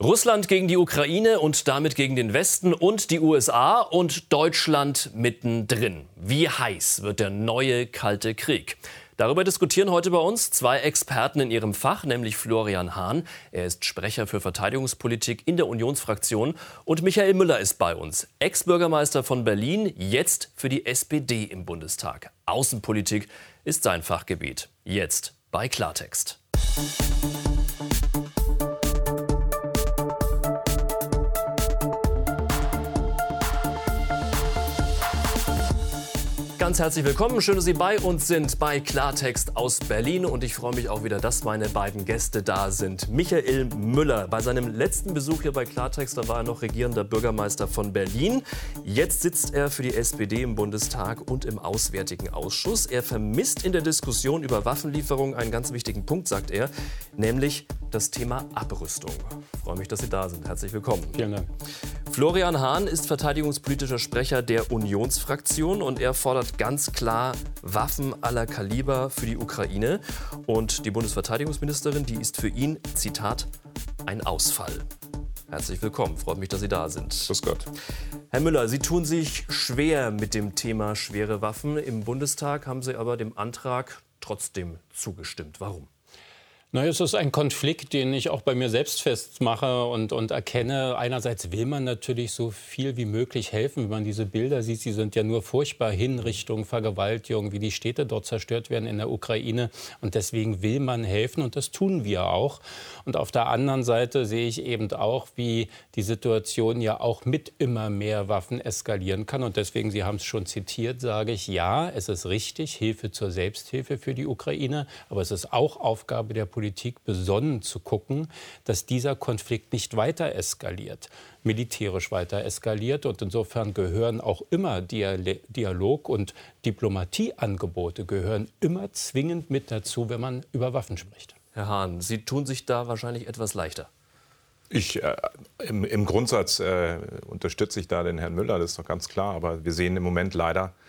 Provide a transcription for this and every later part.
Russland gegen die Ukraine und damit gegen den Westen und die USA und Deutschland mittendrin. Wie heiß wird der neue Kalte Krieg? Darüber diskutieren heute bei uns zwei Experten in ihrem Fach, nämlich Florian Hahn. Er ist Sprecher für Verteidigungspolitik in der Unionsfraktion. Und Michael Müller ist bei uns, Ex-Bürgermeister von Berlin, jetzt für die SPD im Bundestag. Außenpolitik ist sein Fachgebiet. Jetzt bei Klartext. Ganz herzlich willkommen. Schön, dass Sie bei uns sind bei Klartext aus Berlin. Und ich freue mich auch wieder, dass meine beiden Gäste da sind. Michael Müller. Bei seinem letzten Besuch hier bei Klartext, da war er noch regierender Bürgermeister von Berlin. Jetzt sitzt er für die SPD im Bundestag und im Auswärtigen Ausschuss. Er vermisst in der Diskussion über Waffenlieferungen einen ganz wichtigen Punkt, sagt er, nämlich das Thema Abrüstung. Ich freue mich, dass Sie da sind. Herzlich willkommen. Vielen Dank. Florian Hahn ist verteidigungspolitischer Sprecher der Unionsfraktion und er fordert ganz klar Waffen aller Kaliber für die Ukraine. Und die Bundesverteidigungsministerin, die ist für ihn, Zitat, ein Ausfall. Herzlich willkommen, freut mich, dass Sie da sind. Grüß Gott. Herr Müller, Sie tun sich schwer mit dem Thema schwere Waffen. Im Bundestag haben Sie aber dem Antrag trotzdem zugestimmt. Warum? Naja, es ist ein Konflikt, den ich auch bei mir selbst festmache und, und erkenne. Einerseits will man natürlich so viel wie möglich helfen. Wenn man diese Bilder sieht, sie sind ja nur furchtbar Hinrichtung, Vergewaltigung, wie die Städte dort zerstört werden in der Ukraine. Und deswegen will man helfen und das tun wir auch. Und auf der anderen Seite sehe ich eben auch, wie die Situation ja auch mit immer mehr Waffen eskalieren kann. Und deswegen, Sie haben es schon zitiert, sage ich, ja, es ist richtig, Hilfe zur Selbsthilfe für die Ukraine. Aber es ist auch Aufgabe der Politik, Politik besonnen zu gucken, dass dieser Konflikt nicht weiter eskaliert, militärisch weiter eskaliert. Und insofern gehören auch immer Dialog und Diplomatieangebote gehören immer zwingend mit dazu, wenn man über Waffen spricht. Herr Hahn, Sie tun sich da wahrscheinlich etwas leichter. Ich, äh, im, im, Grundsatz äh, unterstütze ich da den Herrn Müller, das ist doch ganz klar. Aber wir sehen im Moment leider, äh,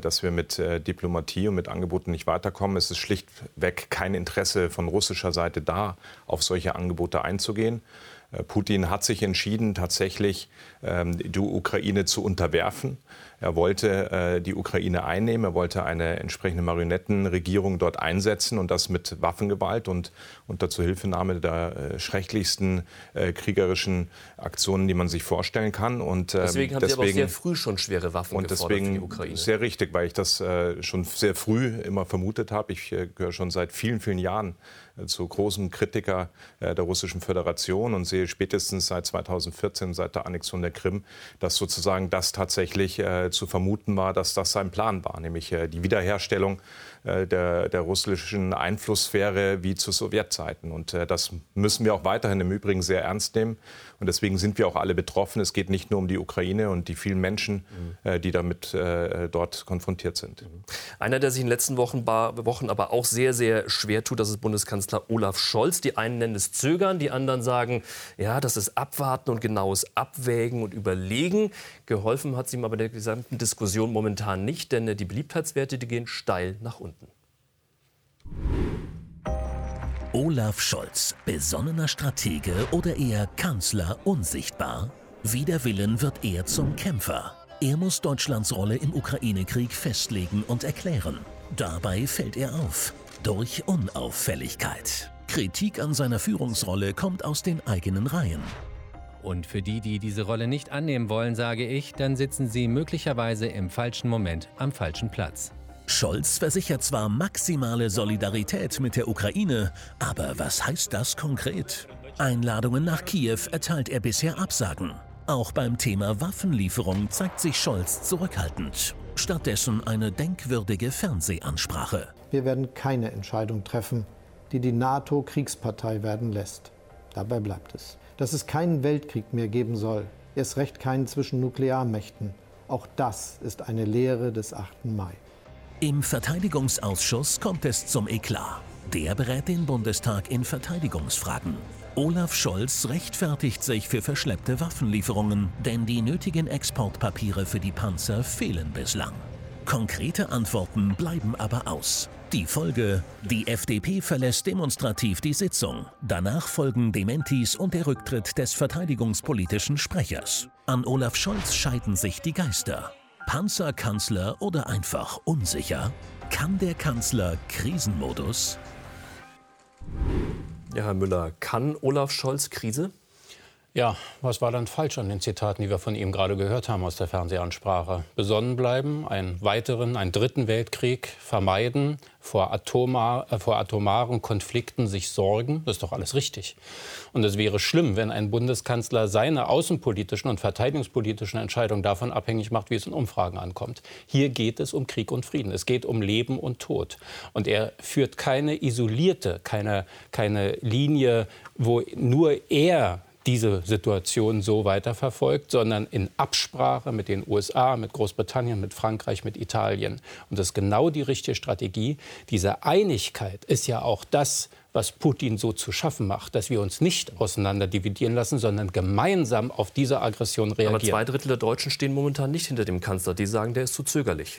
dass wir mit äh, Diplomatie und mit Angeboten nicht weiterkommen. Es ist schlichtweg kein Interesse von russischer Seite da, auf solche Angebote einzugehen. Äh, Putin hat sich entschieden, tatsächlich ähm, die Ukraine zu unterwerfen. Er wollte äh, die Ukraine einnehmen, er wollte eine entsprechende Marionettenregierung dort einsetzen und das mit Waffengewalt und unter Zuhilfenahme der äh, schrecklichsten äh, kriegerischen Aktionen, die man sich vorstellen kann. Und, ähm, deswegen haben deswegen, Sie aber sehr früh schon schwere Waffen und deswegen für die Ukraine. Sehr richtig, weil ich das äh, schon sehr früh immer vermutet habe. Ich äh, gehöre schon seit vielen, vielen Jahren äh, zu großen Kritiker der Russischen Föderation und sehe spätestens seit 2014, seit der Annexion der Krim, dass sozusagen das tatsächlich zu vermuten war, dass das sein Plan war, nämlich äh, die Wiederherstellung der, der, russischen Einflusssphäre wie zu Sowjetzeiten. Und äh, das müssen wir auch weiterhin im Übrigen sehr ernst nehmen. Und deswegen sind wir auch alle betroffen. Es geht nicht nur um die Ukraine und die vielen Menschen, mhm. die damit dort konfrontiert sind. Mhm. Einer, der sich in den letzten Wochen, Wochen aber auch sehr, sehr schwer tut, das ist Bundeskanzler Olaf Scholz. Die einen nennen es Zögern, die anderen sagen, ja, das ist Abwarten und genaues Abwägen und Überlegen. Geholfen hat es ihm aber der gesamten Diskussion momentan nicht, denn die Beliebtheitswerte die gehen steil nach unten. Olaf Scholz, besonnener Stratege oder eher Kanzler unsichtbar? Wider Willen wird er zum Kämpfer. Er muss Deutschlands Rolle im Ukraine-Krieg festlegen und erklären. Dabei fällt er auf. Durch Unauffälligkeit. Kritik an seiner Führungsrolle kommt aus den eigenen Reihen. Und für die, die diese Rolle nicht annehmen wollen, sage ich, dann sitzen sie möglicherweise im falschen Moment am falschen Platz. Scholz versichert zwar maximale Solidarität mit der Ukraine, aber was heißt das konkret? Einladungen nach Kiew erteilt er bisher Absagen. Auch beim Thema Waffenlieferung zeigt sich Scholz zurückhaltend. Stattdessen eine denkwürdige Fernsehansprache. Wir werden keine Entscheidung treffen, die die NATO Kriegspartei werden lässt. Dabei bleibt es dass es keinen Weltkrieg mehr geben soll, erst recht keinen zwischen Nuklearmächten. Auch das ist eine Lehre des 8. Mai. Im Verteidigungsausschuss kommt es zum Eklat. Der berät den Bundestag in Verteidigungsfragen. Olaf Scholz rechtfertigt sich für verschleppte Waffenlieferungen, denn die nötigen Exportpapiere für die Panzer fehlen bislang. Konkrete Antworten bleiben aber aus. Die Folge: Die FDP verlässt demonstrativ die Sitzung. Danach folgen Dementis und der Rücktritt des verteidigungspolitischen Sprechers. An Olaf Scholz scheiden sich die Geister. Panzerkanzler oder einfach unsicher? Kann der Kanzler Krisenmodus? Ja, Herr Müller, kann Olaf Scholz Krise? Ja, was war dann falsch an den Zitaten, die wir von ihm gerade gehört haben aus der Fernsehansprache? Besonnen bleiben, einen weiteren, einen dritten Weltkrieg vermeiden, vor, atomar, äh, vor atomaren Konflikten sich sorgen, das ist doch alles richtig. Und es wäre schlimm, wenn ein Bundeskanzler seine außenpolitischen und verteidigungspolitischen Entscheidungen davon abhängig macht, wie es in Umfragen ankommt. Hier geht es um Krieg und Frieden, es geht um Leben und Tod. Und er führt keine isolierte, keine, keine Linie, wo nur er diese Situation so weiterverfolgt, sondern in Absprache mit den USA, mit Großbritannien, mit Frankreich, mit Italien. Und das ist genau die richtige Strategie. Diese Einigkeit ist ja auch das, was Putin so zu schaffen macht, dass wir uns nicht auseinander dividieren lassen, sondern gemeinsam auf diese Aggression reagieren. Aber zwei Drittel der Deutschen stehen momentan nicht hinter dem Kanzler. Die sagen, der ist zu zögerlich.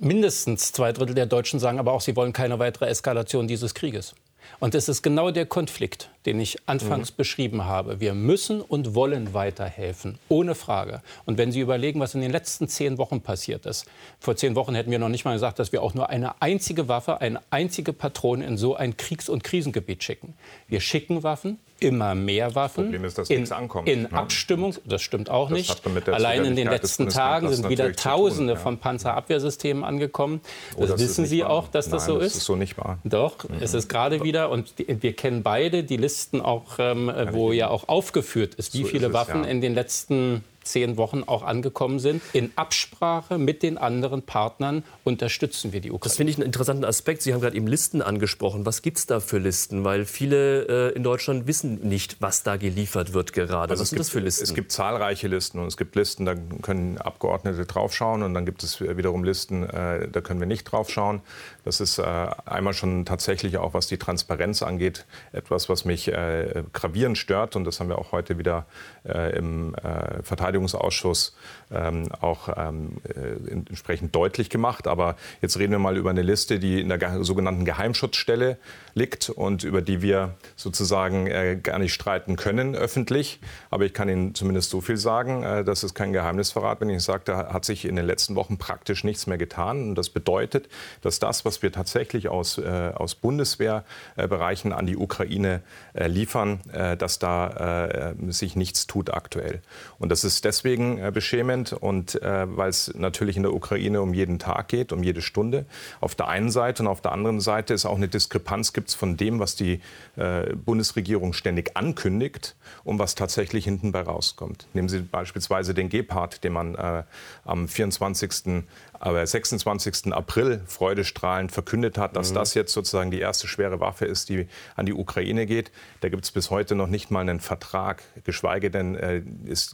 Mindestens zwei Drittel der Deutschen sagen aber auch, sie wollen keine weitere Eskalation dieses Krieges. Und das ist genau der Konflikt, den ich anfangs mhm. beschrieben habe. Wir müssen und wollen weiterhelfen, ohne Frage. Und wenn Sie überlegen, was in den letzten zehn Wochen passiert ist, vor zehn Wochen hätten wir noch nicht mal gesagt, dass wir auch nur eine einzige Waffe, eine einzige Patrone in so ein Kriegs- und Krisengebiet schicken. Wir schicken Waffen, immer mehr Waffen. Problem ist, dass in, nichts ankommt. In ne? Abstimmung, das stimmt auch das nicht. Allein in den letzten Tagen sind wieder Tausende tun, ja. von Panzerabwehrsystemen angekommen. Das, oh, das wissen Sie wahr. auch, dass Nein, das so ist. Das ist so nicht wahr. Doch, mhm. es ist gerade wieder, und wir kennen beide die Listen auch, ähm, wo ja auch aufgeführt ist, wie so viele ist es, Waffen ja. in den letzten zehn Wochen auch angekommen sind. In Absprache mit den anderen Partnern unterstützen wir die Ukraine. Das finde ich einen interessanten Aspekt. Sie haben gerade eben Listen angesprochen. Was gibt es da für Listen? Weil viele äh, in Deutschland wissen nicht, was da geliefert wird gerade. Also was sind gibt, das für Listen? Es gibt zahlreiche Listen und es gibt Listen, da können Abgeordnete draufschauen und dann gibt es wiederum Listen, äh, da können wir nicht draufschauen. Das ist äh, einmal schon tatsächlich auch, was die Transparenz angeht, etwas, was mich äh, gravierend stört und das haben wir auch heute wieder äh, im äh, Verteidigungsausschuss Verteidigungsausschuss ähm, auch ähm, äh, entsprechend deutlich gemacht. Aber jetzt reden wir mal über eine Liste, die in der sogenannten Geheimschutzstelle liegt und über die wir sozusagen äh, gar nicht streiten können öffentlich. Aber ich kann Ihnen zumindest so viel sagen, äh, das ist kein Geheimnisverrat, wenn ich sage, da hat sich in den letzten Wochen praktisch nichts mehr getan. Und das bedeutet, dass das, was wir tatsächlich aus, äh, aus Bundeswehrbereichen an die Ukraine äh, liefern, äh, dass da äh, sich nichts tut aktuell. Und das ist deswegen beschämend und weil es natürlich in der Ukraine um jeden Tag geht, um jede Stunde. Auf der einen Seite und auf der anderen Seite ist auch eine Diskrepanz gibt es von dem, was die äh, Bundesregierung ständig ankündigt und was tatsächlich hinten bei rauskommt. Nehmen Sie beispielsweise den Gepard, den man äh, am 24 aber 26. April freudestrahlend verkündet hat, dass mhm. das jetzt sozusagen die erste schwere Waffe ist, die an die Ukraine geht. Da gibt es bis heute noch nicht mal einen Vertrag, geschweige denn äh,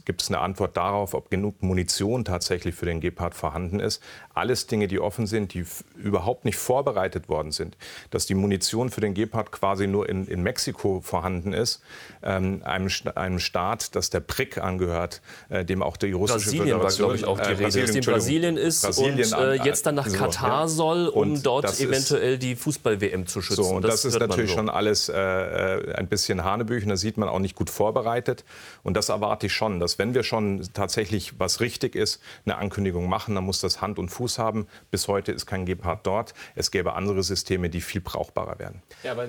gibt es eine Antwort darauf, ob genug Munition tatsächlich für den Gepard vorhanden ist. Alles Dinge, die offen sind, die überhaupt nicht vorbereitet worden sind. Dass die Munition für den Gepard quasi nur in, in Mexiko vorhanden ist, ähm, einem, einem Staat, das der BRIC angehört, äh, dem auch die russische Brasilien Föderation... War, ich, auch die äh, Rede, dass in Brasilien ist Brasilien und äh, jetzt dann nach so, Katar ja. soll, um und dort eventuell die Fußball-WM zu schützen. So, und das, das ist natürlich so. schon alles äh, äh, ein bisschen Hanebüchen. Da sieht man auch nicht gut vorbereitet. Und das erwarte ich schon, dass wenn wir schon tatsächlich was richtig ist, eine Ankündigung machen, dann muss das Hand und Fuß haben. Bis heute ist kein Gepard dort. Es gäbe andere Systeme, die viel brauchbarer werden. Ja, aber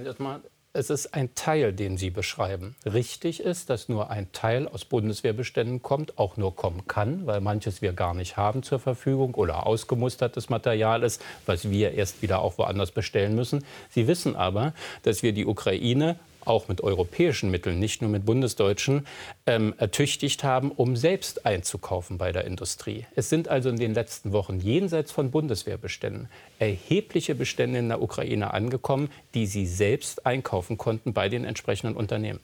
es ist ein Teil, den Sie beschreiben. Richtig ist, dass nur ein Teil aus Bundeswehrbeständen kommt, auch nur kommen kann, weil manches wir gar nicht haben zur Verfügung oder ausgemustertes Material ist, was wir erst wieder auch woanders bestellen müssen. Sie wissen aber, dass wir die Ukraine auch mit europäischen Mitteln, nicht nur mit bundesdeutschen, ähm, ertüchtigt haben, um selbst einzukaufen bei der Industrie. Es sind also in den letzten Wochen jenseits von Bundeswehrbeständen erhebliche Bestände in der Ukraine angekommen, die sie selbst einkaufen konnten bei den entsprechenden Unternehmen.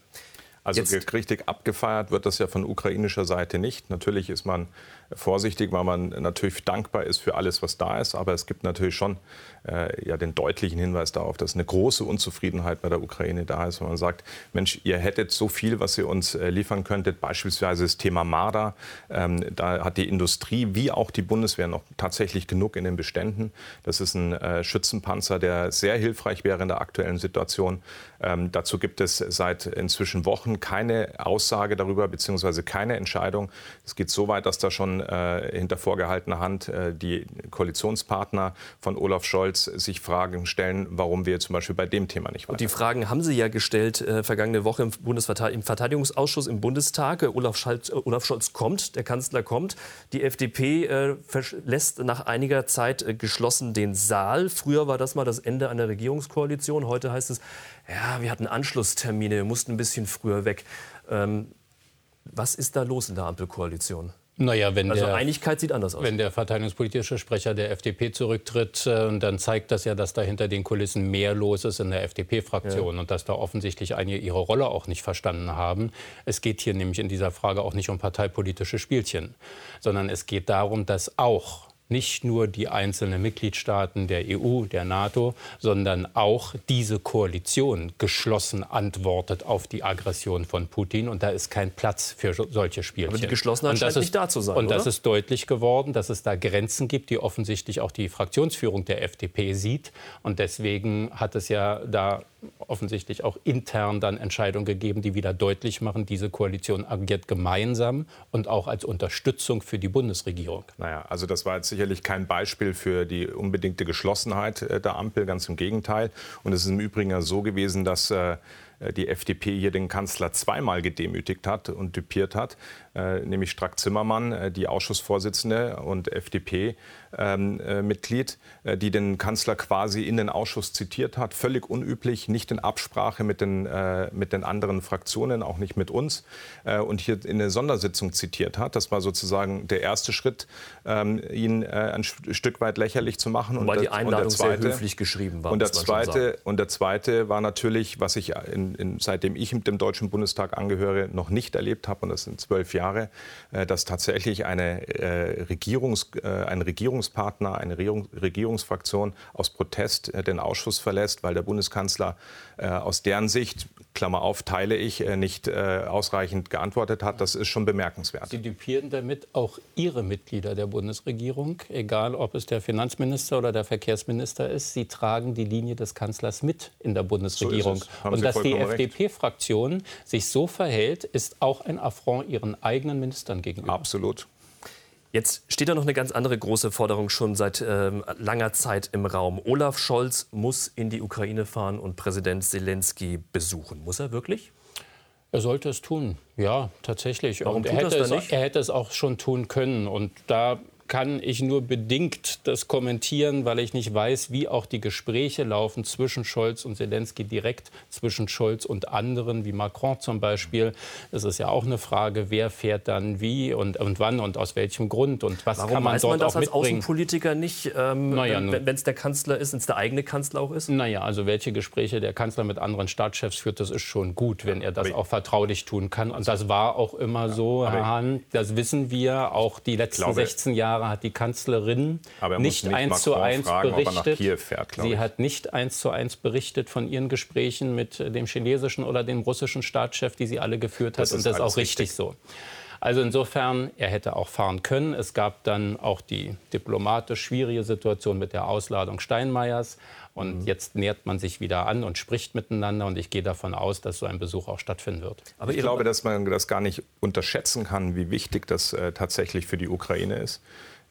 Also Jetzt. richtig abgefeiert wird das ja von ukrainischer Seite nicht. Natürlich ist man vorsichtig, weil man natürlich dankbar ist für alles, was da ist. Aber es gibt natürlich schon äh, ja, den deutlichen Hinweis darauf, dass eine große Unzufriedenheit bei der Ukraine da ist. Wenn man sagt, Mensch, ihr hättet so viel, was ihr uns äh, liefern könntet. Beispielsweise das Thema Marder. Ähm, da hat die Industrie wie auch die Bundeswehr noch tatsächlich genug in den Beständen. Das ist ein äh, Schützenpanzer, der sehr hilfreich wäre in der aktuellen Situation. Ähm, dazu gibt es seit inzwischen Wochen keine Aussage darüber, beziehungsweise keine Entscheidung. Es geht so weit, dass da schon äh, hinter vorgehaltener Hand äh, die Koalitionspartner von Olaf Scholz sich Fragen stellen, warum wir zum Beispiel bei dem Thema nicht weiter. Und die Fragen haben Sie ja gestellt äh, vergangene Woche im, Bundesverteidigungsausschuss im Verteidigungsausschuss im Bundestag. Olaf Scholz, äh, Olaf Scholz kommt, der Kanzler kommt. Die FDP äh, lässt nach einiger Zeit äh, geschlossen den Saal. Früher war das mal das Ende einer Regierungskoalition. Heute heißt es, ja, wir hatten Anschlusstermine, wir mussten ein bisschen früher weg. Ähm, was ist da los in der Ampelkoalition? Naja, wenn also der, Einigkeit sieht anders aus. Wenn der verteidigungspolitische Sprecher der FDP zurücktritt, äh, dann zeigt das ja, dass da hinter den Kulissen mehr los ist in der FDP-Fraktion ja. und dass da offensichtlich einige ihre Rolle auch nicht verstanden haben. Es geht hier nämlich in dieser Frage auch nicht um parteipolitische Spielchen, sondern es geht darum, dass auch nicht nur die einzelnen Mitgliedstaaten der EU, der NATO, sondern auch diese Koalition geschlossen antwortet auf die Aggression von Putin. Und da ist kein Platz für solche Spielchen. Aber die Geschlossenheit scheint ist, nicht da zu sein. Und oder? das ist deutlich geworden, dass es da Grenzen gibt, die offensichtlich auch die Fraktionsführung der FDP sieht. Und deswegen hat es ja da offensichtlich auch intern dann Entscheidungen gegeben, die wieder deutlich machen, diese Koalition agiert gemeinsam und auch als Unterstützung für die Bundesregierung. Naja, also das war jetzt sicherlich kein Beispiel für die unbedingte Geschlossenheit äh, der Ampel, ganz im Gegenteil. Und es ist im Übrigen ja so gewesen, dass äh, die FDP hier den Kanzler zweimal gedemütigt hat und düpiert hat, nämlich Strack-Zimmermann, äh, die Ausschussvorsitzende und FDP, ähm, äh, äh, die den Kanzler quasi in den Ausschuss zitiert hat. Völlig unüblich, nicht in Absprache mit den, äh, mit den anderen Fraktionen, auch nicht mit uns. Äh, und hier in der Sondersitzung zitiert hat. Das war sozusagen der erste Schritt, ähm, ihn äh, ein Stück weit lächerlich zu machen. Wobei und die Einladung und zweite, sehr höflich geschrieben war. Und der, zweite, und der zweite war natürlich, was ich in, in, seitdem ich mit dem Deutschen Bundestag angehöre, noch nicht erlebt habe, und das sind zwölf Jahre, äh, dass tatsächlich eine, Regierungs, ein Regierungs Regierungspartner, eine Regierungsfraktion aus Protest äh, den Ausschuss verlässt, weil der Bundeskanzler äh, aus deren Sicht, Klammer auf, teile ich, äh, nicht ausreichend geantwortet hat. Das ist schon bemerkenswert. Sie düpieren damit auch Ihre Mitglieder der Bundesregierung, egal ob es der Finanzminister oder der Verkehrsminister ist. Sie tragen die Linie des Kanzlers mit in der Bundesregierung. So Und dass die FDP-Fraktion sich so verhält, ist auch ein Affront ihren eigenen Ministern gegenüber. Absolut. Jetzt steht da noch eine ganz andere große Forderung schon seit ähm, langer Zeit im Raum. Olaf Scholz muss in die Ukraine fahren und Präsident Zelensky besuchen. Muss er wirklich? Er sollte es tun, ja, tatsächlich. Warum und er, hätte es, er hätte es auch schon tun können. Und da kann ich nur bedingt das kommentieren, weil ich nicht weiß, wie auch die Gespräche laufen zwischen Scholz und Zelensky direkt, zwischen Scholz und anderen, wie Macron zum Beispiel. Das ist ja auch eine Frage, wer fährt dann wie und, und wann und aus welchem Grund und was Warum kann man weiß dort man das auch als Außenpolitiker nicht, ähm, naja, wenn es der Kanzler ist, wenn es der eigene Kanzler auch ist? Naja, also welche Gespräche der Kanzler mit anderen Staatschefs führt, das ist schon gut, wenn er das auch vertraulich tun kann. Und das war auch immer so, Herr Hahn, das wissen wir, auch die letzten glaube, 16 Jahre Jahre hat die Kanzlerin nicht, nicht eins zu eins berichtet. Fährt, Sie hat nicht eins zu eins berichtet von ihren Gesprächen mit dem chinesischen oder dem russischen Staatschef, die sie alle geführt hat. Das und das ist auch richtig, richtig so. Also insofern, er hätte auch fahren können. Es gab dann auch die diplomatisch schwierige Situation mit der Ausladung Steinmeiers. Und mhm. jetzt nähert man sich wieder an und spricht miteinander. Und ich gehe davon aus, dass so ein Besuch auch stattfinden wird. Aber ich glaube, dass man das gar nicht unterschätzen kann, wie wichtig das äh, tatsächlich für die Ukraine ist.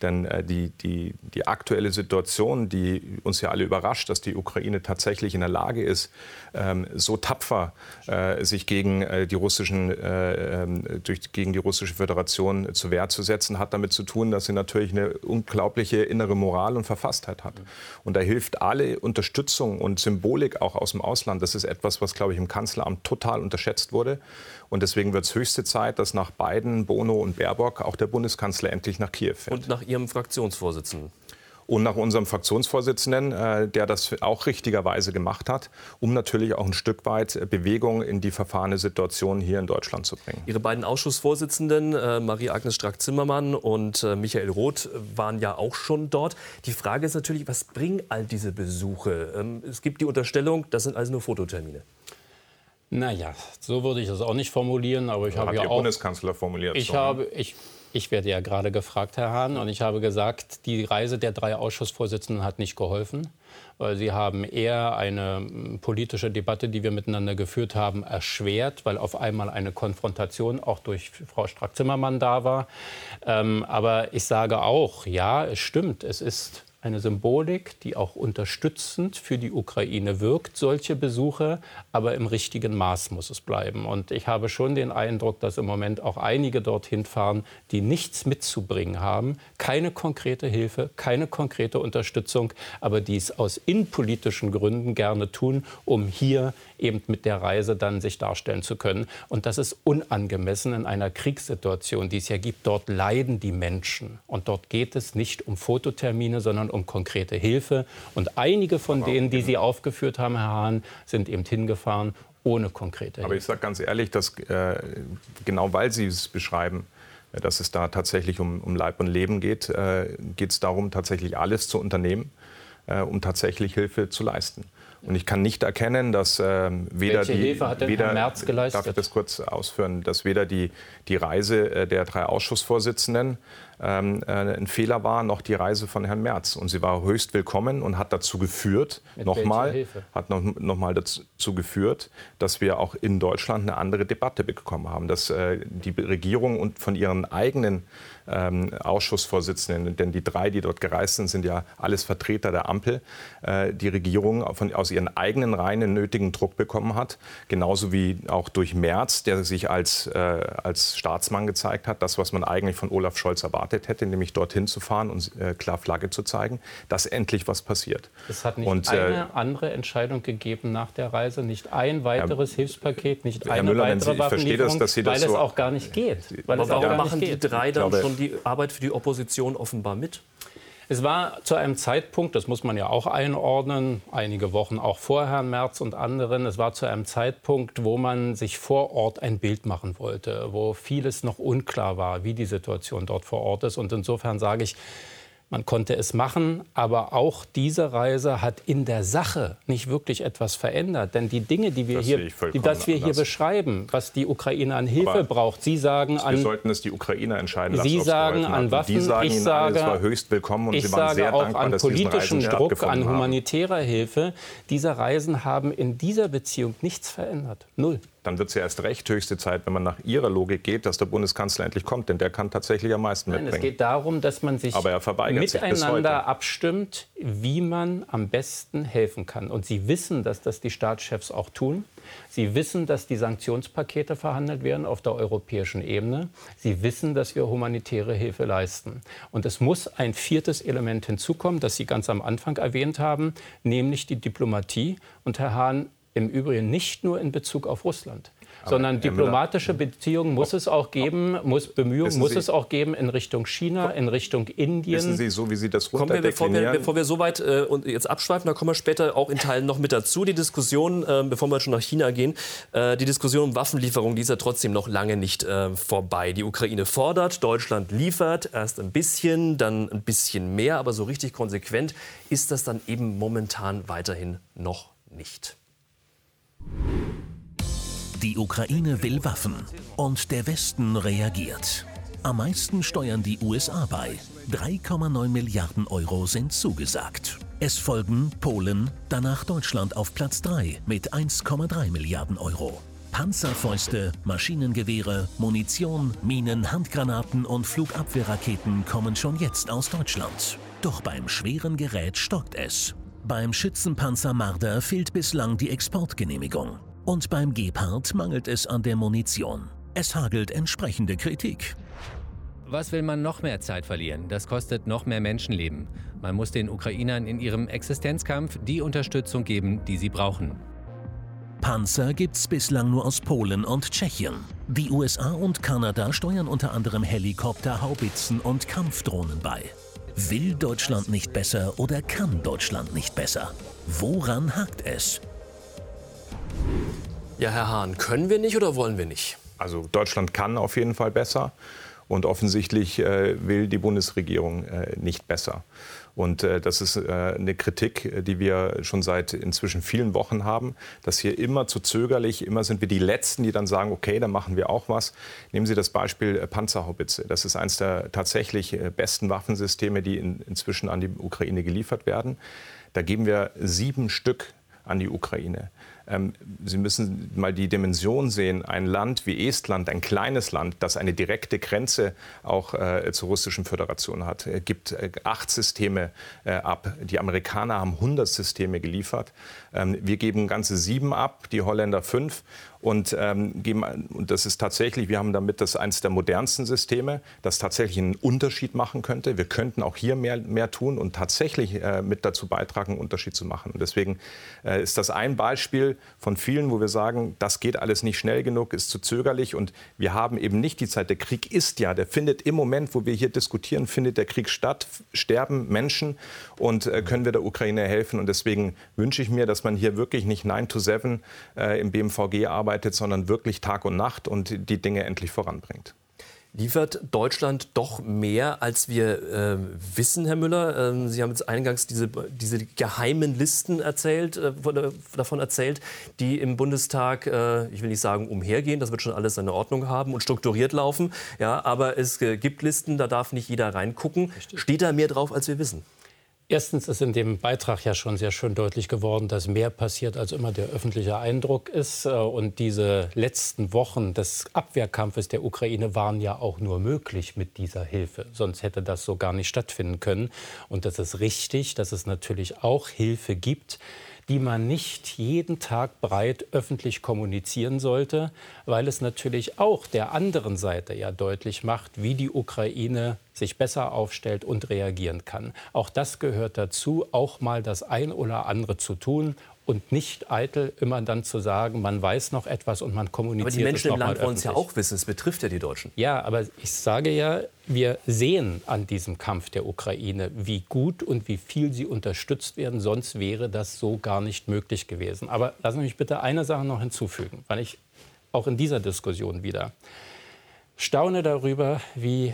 Denn äh, die, die, die aktuelle Situation, die uns ja alle überrascht, dass die Ukraine tatsächlich in der Lage ist, ähm, so tapfer äh, sich gegen, äh, die russischen, äh, ähm, durch, gegen die russische Föderation zur Wehr zu setzen, hat damit zu tun, dass sie natürlich eine unglaubliche innere Moral und Verfasstheit hat. Und da hilft alle Unterstützung und Symbolik auch aus dem Ausland. Das ist etwas, was, glaube ich, im Kanzleramt total unterschätzt wurde. Und deswegen wird es höchste Zeit, dass nach Biden, Bono und Baerbock auch der Bundeskanzler endlich nach Kiew fährt. Und nach Ihrem Fraktionsvorsitzenden. und nach unserem Fraktionsvorsitzenden, äh, der das auch richtigerweise gemacht hat, um natürlich auch ein Stück weit Bewegung in die verfahrene Situation hier in Deutschland zu bringen. Ihre beiden Ausschussvorsitzenden, äh, Marie-Agnes Strack-Zimmermann und äh, Michael Roth, waren ja auch schon dort. Die Frage ist natürlich, was bringen all diese Besuche? Ähm, es gibt die Unterstellung, das sind also nur Fototermine. Naja, so würde ich das auch nicht formulieren, aber ich habe ja auch. Bundeskanzler formuliert. Ich so, habe, ich, ich werde ja gerade gefragt, Herr Hahn, und ich habe gesagt, die Reise der drei Ausschussvorsitzenden hat nicht geholfen, weil sie haben eher eine hm, politische Debatte, die wir miteinander geführt haben, erschwert, weil auf einmal eine Konfrontation auch durch Frau Strack-Zimmermann da war. Ähm, aber ich sage auch, ja, es stimmt, es ist eine Symbolik, die auch unterstützend für die Ukraine wirkt, solche Besuche, aber im richtigen Maß muss es bleiben. Und ich habe schon den Eindruck, dass im Moment auch einige dorthin fahren, die nichts mitzubringen haben, keine konkrete Hilfe, keine konkrete Unterstützung, aber die es aus innenpolitischen Gründen gerne tun, um hier eben mit der Reise dann sich darstellen zu können. Und das ist unangemessen in einer Kriegssituation, die es ja gibt. Dort leiden die Menschen. Und dort geht es nicht um Fototermine, sondern um konkrete Hilfe. Und einige von denen, die Sie aufgeführt haben, Herr Hahn, sind eben hingefahren ohne konkrete Hilfe. Aber ich sage ganz ehrlich, dass äh, genau weil Sie es beschreiben, dass es da tatsächlich um, um Leib und Leben geht, äh, geht es darum, tatsächlich alles zu unternehmen, äh, um tatsächlich Hilfe zu leisten. Und ich kann nicht erkennen, dass äh, weder Welche die Hilfe hat denn weder, Herr Merz geleistet? Darf ich das kurz ausführen, dass weder die, die Reise äh, der drei Ausschussvorsitzenden ähm, äh, ein Fehler war, noch die Reise von Herrn Merz. Und sie war höchst willkommen und hat dazu geführt, nochmal, hat noch, noch mal dazu geführt, dass wir auch in Deutschland eine andere Debatte bekommen haben, dass äh, die Regierung und von ihren eigenen ähm, Ausschussvorsitzenden, denn die drei, die dort gereist sind, sind ja alles Vertreter der Ampel, äh, die Regierung von, aus ihren eigenen Reihen nötigen Druck bekommen hat. Genauso wie auch durch Merz, der sich als, äh, als Staatsmann gezeigt hat, das, was man eigentlich von Olaf Scholz erwartet hätte, nämlich dorthin zu fahren und äh, klar Flagge zu zeigen, dass endlich was passiert. Es hat nicht und, äh, eine andere Entscheidung gegeben nach der Reise, nicht ein weiteres Herr, Hilfspaket, nicht Herr eine Müller, weitere Sie, Waffenlieferung, das, das weil so es auch gar nicht geht. Weil Aber warum machen die drei dann schon die Arbeit für die Opposition offenbar mit? Es war zu einem Zeitpunkt, das muss man ja auch einordnen, einige Wochen auch vor Herrn Merz und anderen, es war zu einem Zeitpunkt, wo man sich vor Ort ein Bild machen wollte, wo vieles noch unklar war, wie die Situation dort vor Ort ist. Und insofern sage ich, man konnte es machen, aber auch diese Reise hat in der Sache nicht wirklich etwas verändert. Denn die Dinge, die wir, das hier, die, was wir hier beschreiben, was die Ukraine an Hilfe aber braucht, Sie sagen an... Wir sollten es die Ukrainer entscheiden lassen, Sie sagen an Waffen, die sagen ich sage, es war höchst willkommen und ich Sie waren sage sehr auch dankbar, an politischen Druck, an humanitärer haben. Hilfe. Diese Reisen haben in dieser Beziehung nichts verändert. Null dann wird es ja erst recht höchste Zeit, wenn man nach Ihrer Logik geht, dass der Bundeskanzler endlich kommt, denn der kann tatsächlich am meisten Nein, mitbringen. Es geht darum, dass man sich miteinander sich abstimmt, wie man am besten helfen kann. Und Sie wissen, dass das die Staatschefs auch tun. Sie wissen, dass die Sanktionspakete verhandelt werden auf der europäischen Ebene. Sie wissen, dass wir humanitäre Hilfe leisten. Und es muss ein viertes Element hinzukommen, das Sie ganz am Anfang erwähnt haben, nämlich die Diplomatie. Und Herr Hahn, im Übrigen nicht nur in Bezug auf Russland. Aber sondern diplomatische Beziehungen muss es auch geben, muss Bemühungen muss es auch geben in Richtung China, in Richtung Indien. Wissen Sie, so wie Sie das kommen wir, bevor wir, bevor wir so weit äh, und jetzt abschweifen, da kommen wir später auch in Teilen noch mit dazu. Die Diskussion, äh, bevor wir schon nach China gehen, äh, die Diskussion um Waffenlieferung, die ist ja trotzdem noch lange nicht äh, vorbei. Die Ukraine fordert, Deutschland liefert erst ein bisschen, dann ein bisschen mehr, aber so richtig konsequent ist das dann eben momentan weiterhin noch nicht. Die Ukraine will Waffen und der Westen reagiert. Am meisten steuern die USA bei. 3,9 Milliarden Euro sind zugesagt. Es folgen Polen, danach Deutschland auf Platz 3 mit 1,3 Milliarden Euro. Panzerfäuste, Maschinengewehre, Munition, Minen, Handgranaten und Flugabwehrraketen kommen schon jetzt aus Deutschland. Doch beim schweren Gerät stockt es. Beim Schützenpanzer Marder fehlt bislang die Exportgenehmigung. Und beim Gepard mangelt es an der Munition. Es hagelt entsprechende Kritik. Was will man noch mehr Zeit verlieren? Das kostet noch mehr Menschenleben. Man muss den Ukrainern in ihrem Existenzkampf die Unterstützung geben, die sie brauchen. Panzer gibt's bislang nur aus Polen und Tschechien. Die USA und Kanada steuern unter anderem Helikopter, Haubitzen und Kampfdrohnen bei. Will Deutschland nicht besser oder kann Deutschland nicht besser? Woran hakt es? Ja, Herr Hahn, können wir nicht oder wollen wir nicht? Also Deutschland kann auf jeden Fall besser. Und offensichtlich äh, will die Bundesregierung äh, nicht besser. Und äh, das ist äh, eine Kritik, äh, die wir schon seit inzwischen vielen Wochen haben, dass hier immer zu zögerlich, immer sind wir die Letzten, die dann sagen, okay, dann machen wir auch was. Nehmen Sie das Beispiel äh, Panzerhaubitze. Das ist eines der tatsächlich besten Waffensysteme, die in, inzwischen an die Ukraine geliefert werden. Da geben wir sieben Stück an die Ukraine. Ähm, Sie müssen mal die Dimension sehen. Ein Land wie Estland, ein kleines Land, das eine direkte Grenze auch äh, zur russischen Föderation hat, äh, gibt äh, acht Systeme äh, ab. Die Amerikaner haben 100 Systeme geliefert. Ähm, wir geben ganze sieben ab, die Holländer fünf. Und, ähm, geben, und das ist tatsächlich, wir haben damit das eines der modernsten Systeme, das tatsächlich einen Unterschied machen könnte. Wir könnten auch hier mehr, mehr tun und tatsächlich äh, mit dazu beitragen, einen Unterschied zu machen. Und deswegen äh, ist das ein Beispiel von vielen, wo wir sagen, das geht alles nicht schnell genug, ist zu zögerlich und wir haben eben nicht die Zeit. Der Krieg ist ja, der findet im Moment, wo wir hier diskutieren, findet der Krieg statt, sterben Menschen und äh, können wir der Ukraine helfen. Und deswegen wünsche ich mir, dass man hier wirklich nicht 9 to 7 äh, im BMVG arbeitet, sondern wirklich Tag und Nacht und die Dinge endlich voranbringt. Liefert Deutschland doch mehr, als wir äh, wissen, Herr Müller? Ähm, Sie haben jetzt eingangs diese, diese geheimen Listen erzählt, äh, davon erzählt, die im Bundestag, äh, ich will nicht sagen umhergehen, das wird schon alles seine Ordnung haben und strukturiert laufen. Ja, aber es äh, gibt Listen, da darf nicht jeder reingucken. Steht da mehr drauf, als wir wissen? Erstens ist in dem Beitrag ja schon sehr schön deutlich geworden, dass mehr passiert, als immer der öffentliche Eindruck ist. Äh, und diese letzten Wochen des Abwehrkampfes der Ukraine waren ja auch nur möglich mit dieser Hilfe. Sonst hätte das so gar nicht stattfinden können. Und das ist richtig, dass es natürlich auch Hilfe gibt die man nicht jeden Tag breit öffentlich kommunizieren sollte, weil es natürlich auch der anderen Seite ja deutlich macht, wie die Ukraine sich besser aufstellt und reagieren kann. Auch das gehört dazu, auch mal das ein oder andere zu tun und nicht eitel immer dann zu sagen, man weiß noch etwas und man kommuniziert Aber die Menschen im Land wollen es ja auch wissen. Es betrifft ja die Deutschen. Ja, aber ich sage ja, wir sehen an diesem Kampf der Ukraine, wie gut und wie viel sie unterstützt werden. Sonst wäre das so gar nicht möglich gewesen. Aber lassen Sie mich bitte eine Sache noch hinzufügen, weil ich auch in dieser Diskussion wieder staune darüber, wie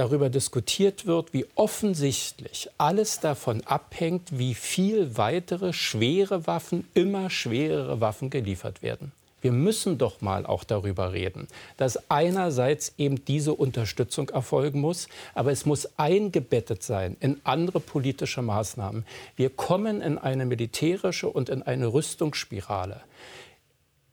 darüber diskutiert wird, wie offensichtlich alles davon abhängt, wie viel weitere schwere Waffen, immer schwerere Waffen geliefert werden. Wir müssen doch mal auch darüber reden, dass einerseits eben diese Unterstützung erfolgen muss, aber es muss eingebettet sein in andere politische Maßnahmen. Wir kommen in eine militärische und in eine Rüstungsspirale,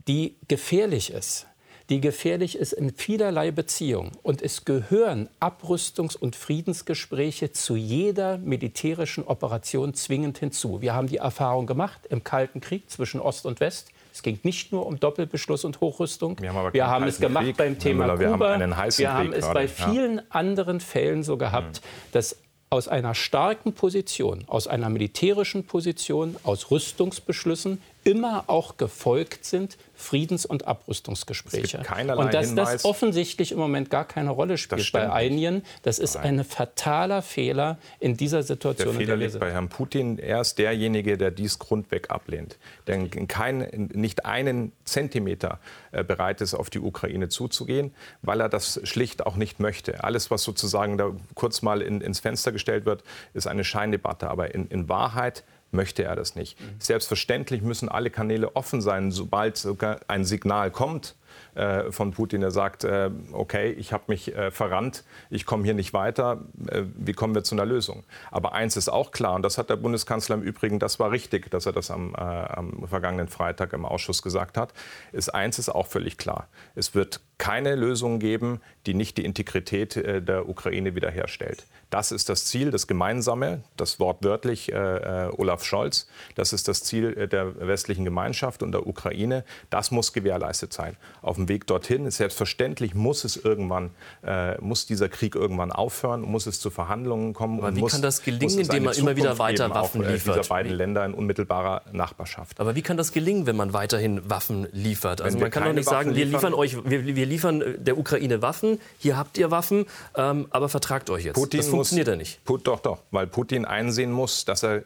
die gefährlich ist die gefährlich ist in vielerlei Beziehungen. Und es gehören Abrüstungs- und Friedensgespräche zu jeder militärischen Operation zwingend hinzu. Wir haben die Erfahrung gemacht im Kalten Krieg zwischen Ost und West. Es ging nicht nur um Doppelbeschluss und Hochrüstung. Wir haben, wir haben es gemacht Krieg. beim Thema Müller, Kuba. Wir haben, wir haben es gerade. bei vielen ja. anderen Fällen so gehabt, mhm. dass aus einer starken Position, aus einer militärischen Position, aus Rüstungsbeschlüssen immer auch gefolgt sind Friedens- und Abrüstungsgespräche. und dass Hinweis. das offensichtlich im Moment gar keine Rolle spielt bei einigen, das ist ein fataler Fehler in dieser Situation. Der Fehler liegt bei Herrn Putin. Er ist derjenige, der dies grundweg ablehnt. Der kein, nicht einen Zentimeter äh, bereit ist, auf die Ukraine zuzugehen, weil er das schlicht auch nicht möchte. Alles, was sozusagen da kurz mal in, ins Fenster gestellt wird, ist eine Scheindebatte. Aber in, in Wahrheit möchte er das nicht. Mhm. Selbstverständlich müssen alle Kanäle offen sein, sobald sogar ein Signal kommt äh, von Putin, der sagt, äh, okay, ich habe mich äh, verrannt, ich komme hier nicht weiter, äh, wie kommen wir zu einer Lösung? Aber eins ist auch klar, und das hat der Bundeskanzler im Übrigen, das war richtig, dass er das am, äh, am vergangenen Freitag im Ausschuss gesagt hat, ist eins ist auch völlig klar. Es wird keine Lösung geben, die nicht die Integrität äh, der Ukraine wiederherstellt. Das ist das Ziel, das Gemeinsame, das wortwörtlich äh, Olaf Scholz. Das ist das Ziel der westlichen Gemeinschaft und der Ukraine. Das muss gewährleistet sein. auf dem Weg dorthin. Selbstverständlich muss es irgendwann, äh, muss dieser Krieg irgendwann aufhören, muss es zu Verhandlungen kommen. Aber wie muss, kann das gelingen, indem man immer wieder weiter Waffen auch, äh, liefert? dieser beiden Länder in unmittelbarer Nachbarschaft. Aber wie kann das gelingen, wenn man weiterhin Waffen liefert? Also Wenn man kann doch nicht sagen, Waffen wir liefern- liefern euch, wir, wir liefern äh, der Ukraine Waffen, hier habt ihr Waffen, ähm, aber vertragt euch jetzt. Putin funktioniert ja nicht. Pu- Doch, doch, weil Putin einsehen muss, dass er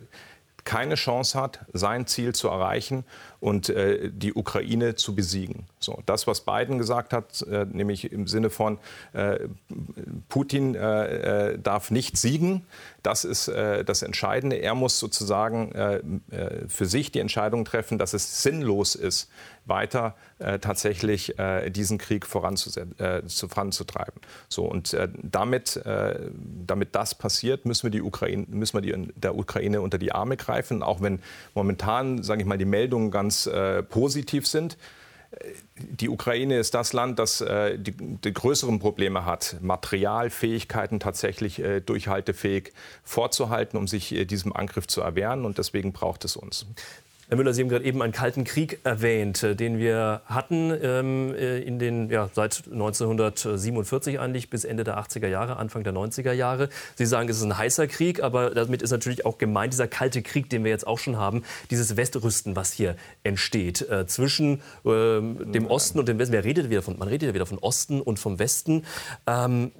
keine Chance hat, sein Ziel zu erreichen und äh, die Ukraine zu besiegen. So, das, was Biden gesagt hat, äh, nämlich im Sinne von äh, Putin äh, äh, darf nicht siegen, das ist äh, das Entscheidende. Er muss sozusagen für sich die Entscheidung treffen, dass es sinnlos ist, weiter tatsächlich diesen Krieg voranzutreiben. So, und damit, damit das passiert, müssen wir, die Ukraine, müssen wir die, der Ukraine unter die Arme greifen. Auch wenn momentan, sage ich mal, die Meldungen ganz äh, positiv sind. Die Ukraine ist das Land, das äh, die, die größeren Probleme hat, Materialfähigkeiten tatsächlich äh, durchhaltefähig vorzuhalten, um sich äh, diesem Angriff zu erwehren. Und deswegen braucht es uns. Herr Müller, Sie haben gerade eben einen Kalten Krieg erwähnt, äh, den wir hatten ähm, äh, in den, ja, seit 1947 eigentlich bis Ende der 80er Jahre, Anfang der 90er Jahre. Sie sagen, es ist ein heißer Krieg, aber damit ist natürlich auch gemeint dieser Kalte Krieg, den wir jetzt auch schon haben, dieses Westrüsten, was hier entsteht äh, zwischen ähm, dem Osten und dem Westen. Man redet ja wieder von Osten und vom Westen. Ähm,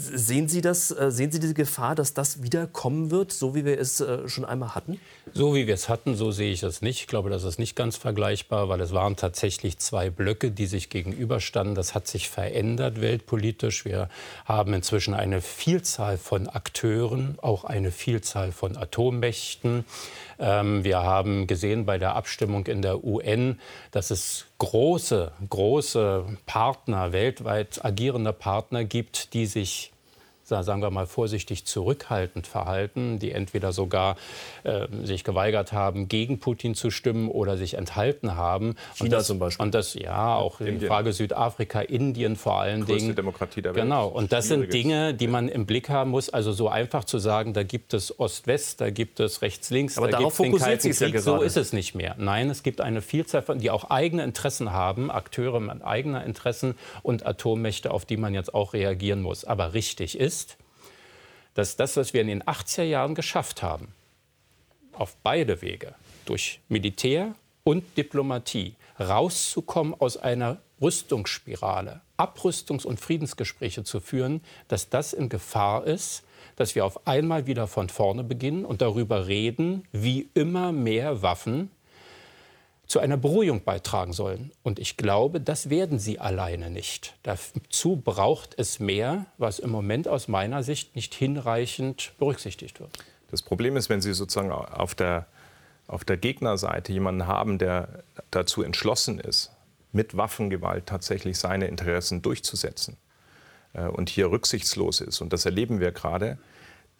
Sehen Sie das, äh, sehen Sie diese Gefahr, dass das wieder kommen wird, so wie wir es äh, schon einmal hatten? So wie wir es hatten, so sehe ich es nicht. Ich glaube, das ist nicht ganz vergleichbar, weil es waren tatsächlich zwei Blöcke, die sich gegenüberstanden. Das hat sich verändert weltpolitisch. Wir haben inzwischen eine Vielzahl von Akteuren, auch eine Vielzahl von Atommächten. Ähm, wir haben gesehen bei der Abstimmung in der UN, dass es große, große Partner, weltweit agierende Partner gibt, die sich sagen wir mal vorsichtig zurückhaltend verhalten, die entweder sogar äh, sich geweigert haben, gegen Putin zu stimmen oder sich enthalten haben. China und das, zum Beispiel. Und das, ja, auch in Indien. Frage Südafrika, Indien vor allen Größte Dingen. Demokratie der Welt. Genau, und das sind. Dinge, die man im Blick haben muss. Also so einfach zu sagen, da gibt es Ost-West, da gibt es Rechts-Links, Aber da darauf gibt es den fokussiert Kalten sich's ja Krieg. So ist es nicht mehr. Nein, es gibt eine Vielzahl von, die auch eigene Interessen haben, Akteure mit eigener Interessen und Atommächte, auf die man jetzt auch reagieren muss. Aber richtig ist, dass das, was wir in den 80er Jahren geschafft haben, auf beide Wege, durch Militär und Diplomatie, rauszukommen aus einer Rüstungsspirale, Abrüstungs- und Friedensgespräche zu führen, dass das in Gefahr ist, dass wir auf einmal wieder von vorne beginnen und darüber reden, wie immer mehr Waffen zu einer Beruhigung beitragen sollen. Und ich glaube, das werden sie alleine nicht. Dazu braucht es mehr, was im Moment aus meiner Sicht nicht hinreichend berücksichtigt wird. Das Problem ist, wenn Sie sozusagen auf der, auf der Gegnerseite jemanden haben, der dazu entschlossen ist, mit Waffengewalt tatsächlich seine Interessen durchzusetzen äh, und hier rücksichtslos ist, und das erleben wir gerade,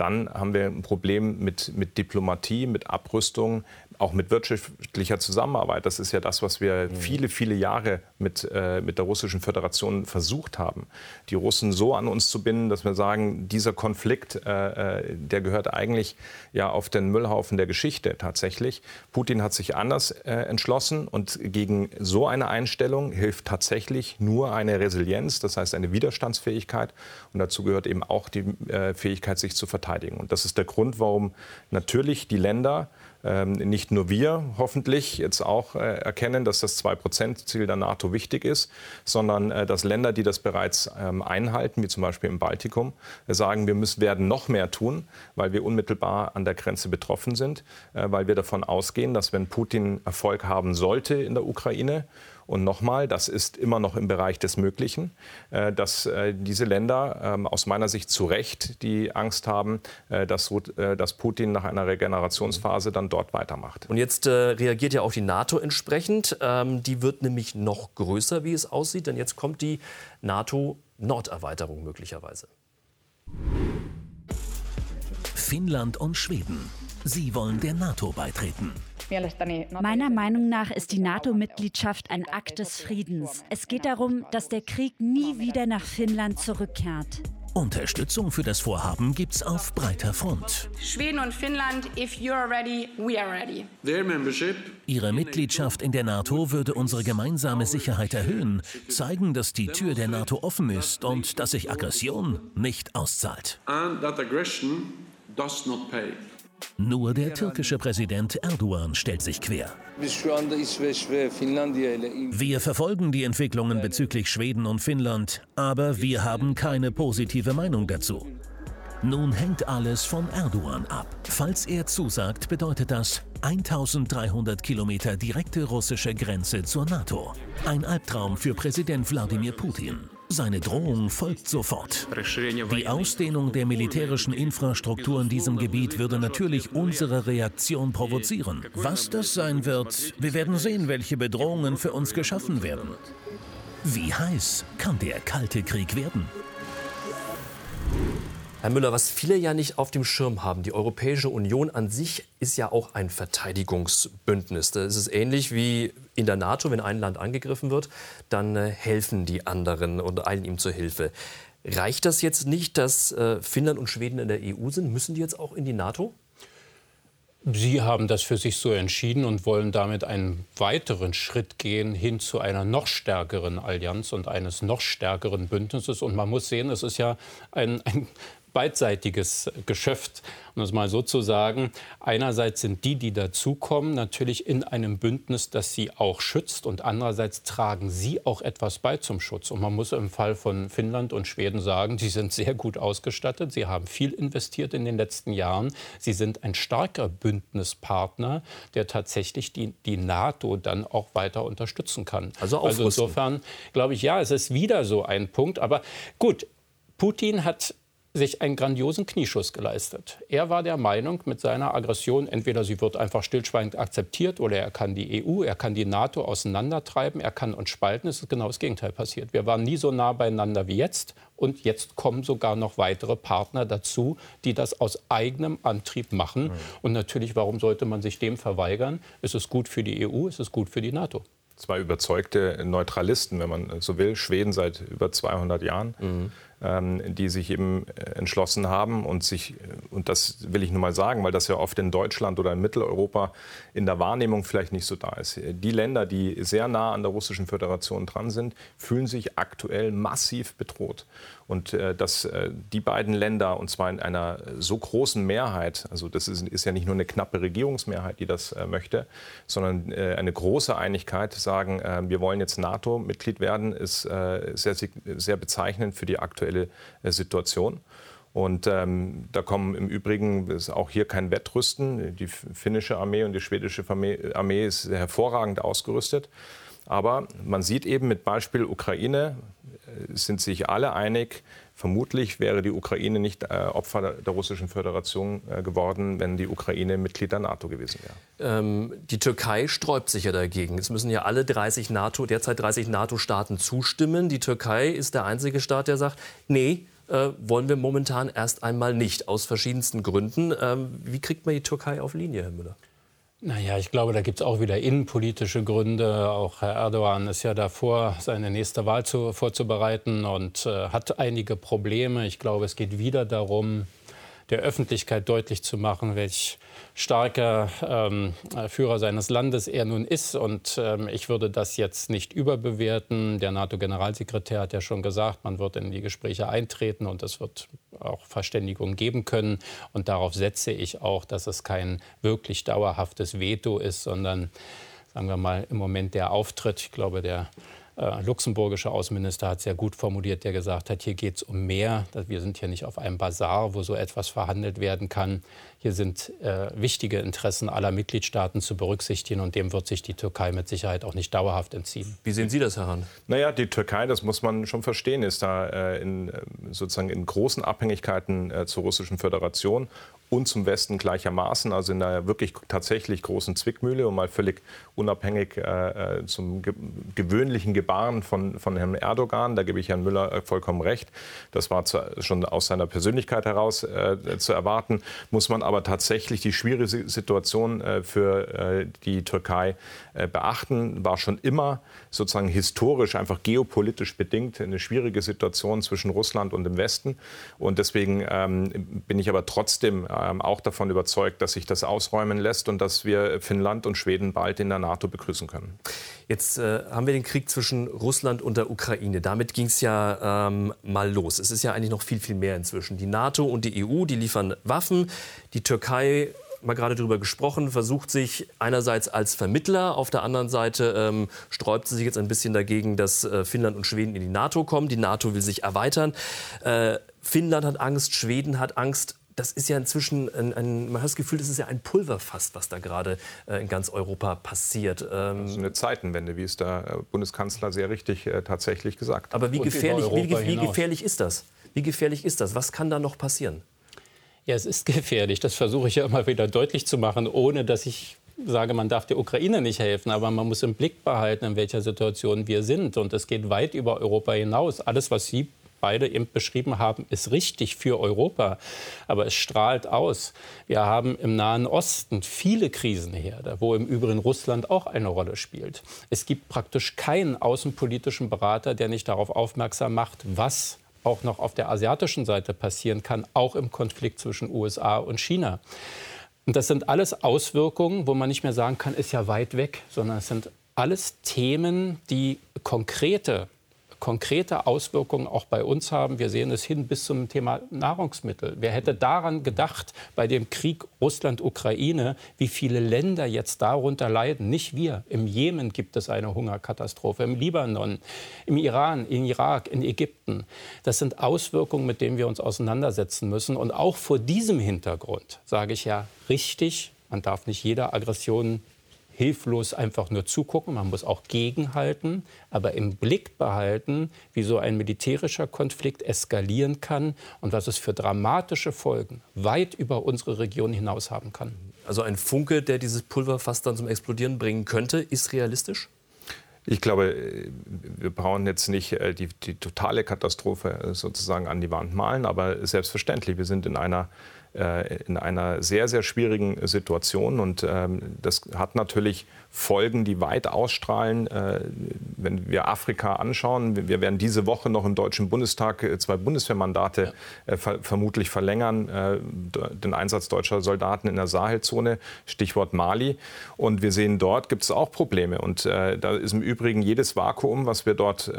dann haben wir ein Problem mit, mit Diplomatie, mit Abrüstung, auch mit wirtschaftlicher Zusammenarbeit. Das ist ja das, was wir viele, viele Jahre mit, äh, mit der Russischen Föderation versucht haben. Die Russen so an uns zu binden, dass wir sagen, dieser Konflikt, äh, äh, der gehört eigentlich ja auf den Müllhaufen der Geschichte tatsächlich. Putin hat sich anders äh, entschlossen und gegen so eine Einstellung hilft tatsächlich nur eine Resilienz, das heißt eine Widerstandsfähigkeit. Und dazu gehört eben auch die äh, Fähigkeit, sich zu verteidigen. Und das ist der Grund, warum natürlich die Länder, ähm, nicht nur wir hoffentlich jetzt auch äh, erkennen, dass das 2-Prozent-Ziel der NATO wichtig ist, sondern äh, dass Länder, die das bereits ähm, einhalten, wie zum Beispiel im Baltikum, äh, sagen, wir müssen, werden noch mehr tun, weil wir unmittelbar an der Grenze betroffen sind, weil wir davon ausgehen, dass wenn Putin Erfolg haben sollte in der Ukraine, und nochmal, das ist immer noch im Bereich des Möglichen, äh, dass äh, diese Länder ähm, aus meiner Sicht zu Recht die Angst haben, äh, dass, äh, dass Putin nach einer Regenerationsphase dann dort weitermacht. Und jetzt äh, reagiert ja auch die NATO entsprechend. Ähm, die wird nämlich noch größer, wie es aussieht, denn jetzt kommt die NATO-Norderweiterung möglicherweise. Finnland und Schweden. Sie wollen der NATO beitreten. Meiner Meinung nach ist die NATO-Mitgliedschaft ein Akt des Friedens. Es geht darum, dass der Krieg nie wieder nach Finnland zurückkehrt. Unterstützung für das Vorhaben gibt's auf breiter Front. Schweden und Finnland, if you're ready, we are ready. Ihre Mitgliedschaft in der NATO würde unsere gemeinsame Sicherheit erhöhen, zeigen, dass die Tür der NATO offen ist und dass sich Aggression nicht auszahlt. Nur der türkische Präsident Erdogan stellt sich quer. Wir verfolgen die Entwicklungen bezüglich Schweden und Finnland, aber wir haben keine positive Meinung dazu. Nun hängt alles von Erdogan ab. Falls er zusagt, bedeutet das 1300 Kilometer direkte russische Grenze zur NATO. Ein Albtraum für Präsident Wladimir Putin. Seine Drohung folgt sofort. Die Ausdehnung der militärischen Infrastruktur in diesem Gebiet würde natürlich unsere Reaktion provozieren. Was das sein wird, wir werden sehen, welche Bedrohungen für uns geschaffen werden. Wie heiß kann der Kalte Krieg werden? Herr Müller, was viele ja nicht auf dem Schirm haben, die Europäische Union an sich ist ja auch ein Verteidigungsbündnis. Da ist ähnlich wie in der NATO, wenn ein Land angegriffen wird, dann äh, helfen die anderen und eilen ihm zur Hilfe. Reicht das jetzt nicht, dass äh, Finnland und Schweden in der EU sind? Müssen die jetzt auch in die NATO? Sie haben das für sich so entschieden und wollen damit einen weiteren Schritt gehen hin zu einer noch stärkeren Allianz und eines noch stärkeren Bündnisses. Und man muss sehen, es ist ja ein, ein beidseitiges Geschäft, um es mal so zu sagen. Einerseits sind die, die dazukommen, natürlich in einem Bündnis, das sie auch schützt. Und andererseits tragen sie auch etwas bei zum Schutz. Und man muss im Fall von Finnland und Schweden sagen, sie sind sehr gut ausgestattet. Sie haben viel investiert in den letzten Jahren. Sie sind ein starker Bündnispartner, der tatsächlich die, die NATO dann auch weiter unterstützen kann. Also, also insofern glaube ich, ja, es ist wieder so ein Punkt. Aber gut, Putin hat sich einen grandiosen Knieschuss geleistet. Er war der Meinung, mit seiner Aggression, entweder sie wird einfach stillschweigend akzeptiert oder er kann die EU, er kann die NATO auseinandertreiben, er kann uns spalten. Es ist genau das Gegenteil passiert. Wir waren nie so nah beieinander wie jetzt und jetzt kommen sogar noch weitere Partner dazu, die das aus eigenem Antrieb machen. Mhm. Und natürlich, warum sollte man sich dem verweigern? Es ist gut für die EU, es ist gut für die NATO zwei überzeugte Neutralisten, wenn man so will, Schweden seit über 200 Jahren, mhm. Ähm, die sich eben äh, entschlossen haben und sich, äh, und das will ich nur mal sagen, weil das ja oft in Deutschland oder in Mitteleuropa in der Wahrnehmung vielleicht nicht so da ist. Die Länder, die sehr nah an der Russischen Föderation dran sind, fühlen sich aktuell massiv bedroht. Und äh, dass äh, die beiden Länder, und zwar in einer so großen Mehrheit, also das ist, ist ja nicht nur eine knappe Regierungsmehrheit, die das äh, möchte, sondern äh, eine große Einigkeit, sagen, äh, wir wollen jetzt NATO-Mitglied werden, ist äh, sehr, sehr bezeichnend für die aktuelle Situation. Und ähm, da kommen im Übrigen ist auch hier kein Wettrüsten. Die finnische Armee und die schwedische Armee ist hervorragend ausgerüstet. Aber man sieht eben mit Beispiel Ukraine, äh, sind sich alle einig, vermutlich wäre die Ukraine nicht äh, Opfer der Russischen Föderation äh, geworden, wenn die Ukraine Mitglied der NATO gewesen wäre. Ähm, die Türkei sträubt sich ja dagegen. Es müssen ja alle 30 NATO, derzeit 30 NATO-Staaten zustimmen. Die Türkei ist der einzige Staat, der sagt, nee, äh, wollen wir momentan erst einmal nicht, aus verschiedensten Gründen. Ähm, wie kriegt man die Türkei auf Linie, Herr Müller? Naja, ich glaube, da gibt es auch wieder innenpolitische Gründe. Auch Herr Erdogan ist ja davor, seine nächste Wahl zu, vorzubereiten und äh, hat einige Probleme. Ich glaube, es geht wieder darum, der Öffentlichkeit deutlich zu machen, welch starker ähm, Führer seines Landes er nun ist. Und ähm, ich würde das jetzt nicht überbewerten. Der NATO-Generalsekretär hat ja schon gesagt, man wird in die Gespräche eintreten und es wird auch Verständigung geben können. Und darauf setze ich auch, dass es kein wirklich dauerhaftes Veto ist, sondern sagen wir mal im Moment der Auftritt. Ich glaube, der äh, luxemburgische Außenminister hat sehr gut formuliert, der gesagt hat, hier geht es um mehr. Wir sind hier nicht auf einem Bazar, wo so etwas verhandelt werden kann. Hier sind äh, wichtige Interessen aller Mitgliedstaaten zu berücksichtigen und dem wird sich die Türkei mit Sicherheit auch nicht dauerhaft entziehen. Wie sehen Sie das, Herr Hahn? Naja, die Türkei, das muss man schon verstehen, ist da äh, in, äh, sozusagen in großen Abhängigkeiten äh, zur Russischen Föderation und zum Westen gleichermaßen, also in einer wirklich tatsächlich großen Zwickmühle und mal völlig unabhängig äh, zum ge gewöhnlichen Gebaren von, von Herrn Erdogan. Da gebe ich Herrn Müller äh, vollkommen recht. Das war schon aus seiner Persönlichkeit heraus äh, zu erwarten. Muss man aber tatsächlich die schwierige Situation äh, für äh, die Türkei äh, beachten. War schon immer sozusagen historisch, einfach geopolitisch bedingt eine schwierige Situation zwischen Russland und dem Westen. Und deswegen ähm, bin ich aber trotzdem ähm, auch davon überzeugt, dass sich das ausräumen lässt und dass wir Finnland und Schweden bald in der NATO begrüßen können. Jetzt äh, haben wir den Krieg zwischen Russland und der Ukraine. Damit ging es ja ähm, mal los. Es ist ja eigentlich noch viel, viel mehr inzwischen. Die NATO und die EU, die liefern Waffen. Die Türkei mal gerade darüber gesprochen, versucht sich einerseits als Vermittler, auf der anderen Seite ähm, sträubt sie sich jetzt ein bisschen dagegen, dass äh, Finnland und Schweden in die NATO kommen. Die NATO will sich erweitern. Äh, Finnland hat Angst, Schweden hat Angst das ist ja inzwischen, ein, ein, man hat das Gefühl, das ist ja ein Pulverfass, was da gerade äh, in ganz Europa passiert. Ähm das ist eine Zeitenwende, wie es der äh, Bundeskanzler sehr richtig äh, tatsächlich gesagt hat. Aber wie gefährlich, wie, wie gefährlich ist das? Wie gefährlich ist das? Was kann da noch passieren? Ja, es ist gefährlich. Das versuche ich ja immer wieder deutlich zu machen, ohne dass ich sage, man darf der Ukraine nicht helfen, aber man muss im Blick behalten, in welcher Situation wir sind. Und es geht weit über Europa hinaus. Alles, was Sie beide eben beschrieben haben, ist richtig für Europa. Aber es strahlt aus. Wir haben im Nahen Osten viele Krisenherde, wo im Übrigen Russland auch eine Rolle spielt. Es gibt praktisch keinen außenpolitischen Berater, der nicht darauf aufmerksam macht, was auch noch auf der asiatischen Seite passieren kann, auch im Konflikt zwischen USA und China. Und das sind alles Auswirkungen, wo man nicht mehr sagen kann, ist ja weit weg, sondern es sind alles Themen, die konkrete konkrete Auswirkungen auch bei uns haben. Wir sehen es hin bis zum Thema Nahrungsmittel. Wer hätte daran gedacht, bei dem Krieg Russland-Ukraine, wie viele Länder jetzt darunter leiden? Nicht wir. Im Jemen gibt es eine Hungerkatastrophe, im Libanon, im Iran, in Irak, in Ägypten. Das sind Auswirkungen, mit denen wir uns auseinandersetzen müssen. Und auch vor diesem Hintergrund sage ich ja richtig, man darf nicht jeder Aggression hilflos einfach nur zugucken, man muss auch gegenhalten, aber im Blick behalten, wie so ein militärischer Konflikt eskalieren kann und was es für dramatische Folgen weit über unsere Region hinaus haben kann. Also ein Funke, der dieses Pulverfass dann zum Explodieren bringen könnte, ist realistisch? Ich glaube, wir brauchen jetzt nicht äh, die, die, totale Katastrophe äh, sozusagen an die Wand malen, aber selbstverständlich, wir sind in einer in einer sehr, sehr schwierigen Situation. Und ähm, das hat natürlich Folgen, die weit ausstrahlen. Äh, wenn wir Afrika anschauen, wir werden diese Woche noch im Deutschen Bundestag äh, zwei Bundeswehrmandate ja. vermutlich verlängern, den Einsatz deutscher Soldaten in der Sahelzone, Stichwort Mali. Und wir sehen, dort gibt es auch Probleme. Und da ist im Übrigen jedes Vakuum, was wir dort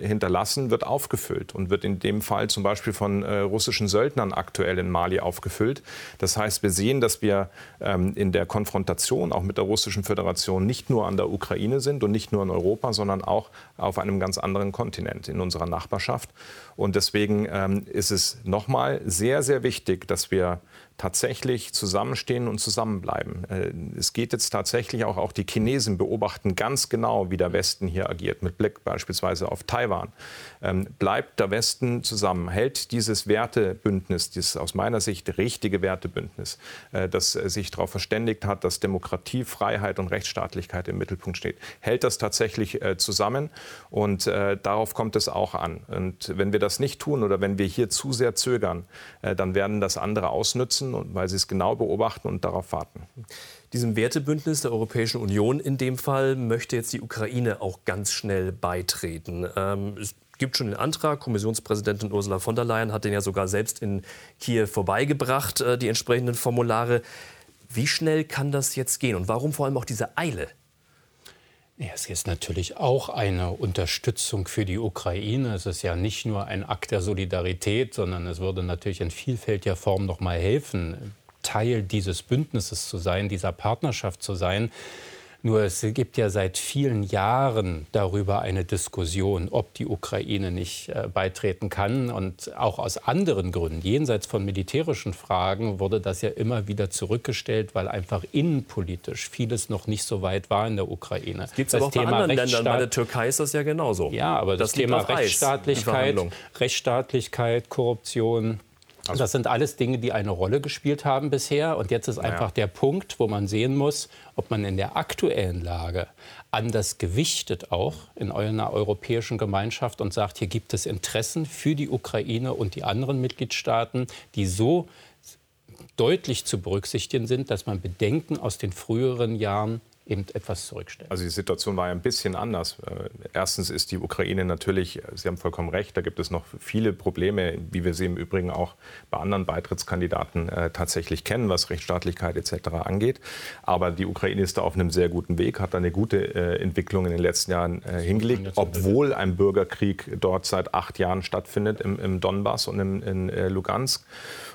hinterlassen, wird aufgefüllt und wird in dem Fall zum Beispiel von russischen Söldnern aktuell in Mali aufgefüllt erfüllt. Das heißt, wir sehen, dass wir ähm, in der Konfrontation auch mit der Russischen Föderation nicht nur an der Ukraine sind und nicht nur in Europa, sondern auch auf einem ganz anderen Kontinent in unserer Nachbarschaft. Und deswegen ähm, ist es nochmal sehr, sehr wichtig, dass wir tatsächlich zusammenstehen und zusammenbleiben. Äh, es geht jetzt tatsächlich auch, auch die Chinesen beobachten ganz genau, wie der Westen hier agiert, mit Blick beispielsweise auf Taiwan. Ähm, bleibt der Westen zusammen, hält dieses Wertebündnis, dieses aus meiner Sicht richtige Wertebündnis, äh, das sich darauf verständigt hat, dass Demokratie, Freiheit und Rechtsstaatlichkeit im Mittelpunkt steht, hält das tatsächlich äh, zusammen und darauf kommt es auch an. Und wenn wir das nicht tun oder wenn wir hier zu sehr zögern, dann werden das andere ausnützen weil sie es genau beobachten und darauf warten. Diesem Wertebündnis der Europäischen Union in dem Fall möchte jetzt die Ukraine auch ganz schnell beitreten. Ähm, gibt schon den Antrag. Kommissionspräsidentin Ursula von der Leyen hat den ja sogar selbst in Kiew vorbeigebracht, äh, die entsprechenden Formulare. Wie schnell kann das jetzt gehen und warum vor allem auch diese Eile? Ja, es ist natürlich auch eine Unterstützung für die Ukraine. Es ist ja nicht nur ein Akt der Solidarität, sondern es würde natürlich in vielfältiger Form noch mal helfen, Teil dieses Bündnisses zu sein, dieser Partnerschaft zu sein. Nur es gibt ja seit vielen Jahren darüber eine Diskussion, ob die Ukraine nicht äh, beitreten kann. Und auch aus anderen Gründen, jenseits von militärischen Fragen, wurde das ja immer wieder zurückgestellt, weil einfach innenpolitisch vieles noch nicht so weit war in der Ukraine. Gibt es aber auch Thema bei anderen Ländern. Bei der Türkei ist das ja genauso. Ja, aber das, das Thema Rechtsstaatlichkeit, Rechtsstaatlichkeit, Korruption, Also das sind alles Dinge, die eine Rolle gespielt haben bisher. Und jetzt ist einfach ja. der Punkt, wo man sehen muss, ob man in der aktuellen Lage anders gewichtet auch in einer europäischen Gemeinschaft und sagt, hier gibt es Interessen für die Ukraine und die anderen Mitgliedstaaten, die so deutlich zu berücksichtigen sind, dass man Bedenken aus den früheren Jahren eben etwas zurückstellen. Also die Situation war ja ein bisschen anders. Äh, erstens ist die Ukraine natürlich, Sie haben vollkommen recht, da gibt es noch viele Probleme, wie wir sie im Übrigen auch bei anderen Beitrittskandidaten äh, tatsächlich kennen, was Rechtsstaatlichkeit etc. angeht. Aber die Ukraine ist da auf einem sehr guten Weg, hat eine gute äh, Entwicklung in den letzten Jahren äh, hingelegt, obwohl ein Bürgerkrieg dort seit acht Jahren stattfindet im, im Donbass und im, in Lugansk.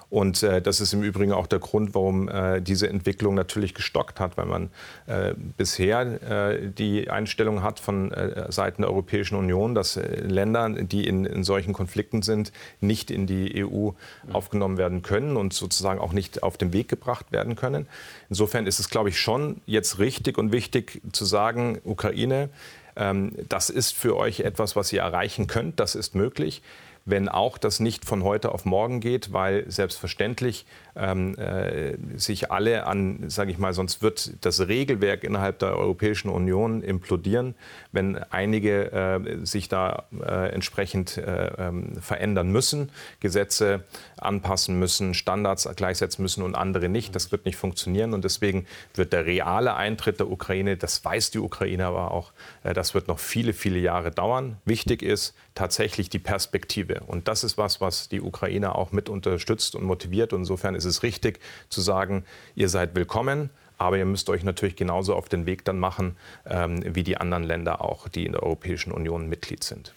Und äh, das ist im Übrigen auch der Grund, warum äh, diese Entwicklung natürlich gestockt hat, weil man äh, bisher äh, die Einstellung hat von äh, Seiten der Europäischen Union, dass äh, Länder, die in, in, solchen Konflikten sind, nicht in die EU aufgenommen werden können und sozusagen auch nicht auf den Weg gebracht werden können. Insofern ist es, glaube ich, schon jetzt richtig und wichtig zu sagen, Ukraine, ähm, das ist für euch etwas, was ihr erreichen könnt, das ist möglich wenn auch das nicht von heute auf morgen geht, weil selbstverständlich ähm, äh, sich alle an, sage ich mal, sonst wird das Regelwerk innerhalb der Europäischen Union implodieren, wenn einige äh, sich da äh, entsprechend äh, ähm, verändern müssen, Gesetze anpassen müssen, Standards gleichsetzen müssen und andere nicht. Das wird nicht funktionieren und deswegen wird der reale Eintritt der Ukraine, das weiß die Ukraine aber auch, äh, das wird noch viele, viele Jahre dauern. Wichtig ist tatsächlich die Perspektive. Und das ist was, was die Ukraine auch mit unterstützt und motiviert. Und insofern ist es richtig zu sagen, ihr seid willkommen. Aber ihr müsst euch natürlich genauso auf den Weg dann machen, ähm, wie die anderen Länder auch, die in der Europäischen Union Mitglied sind.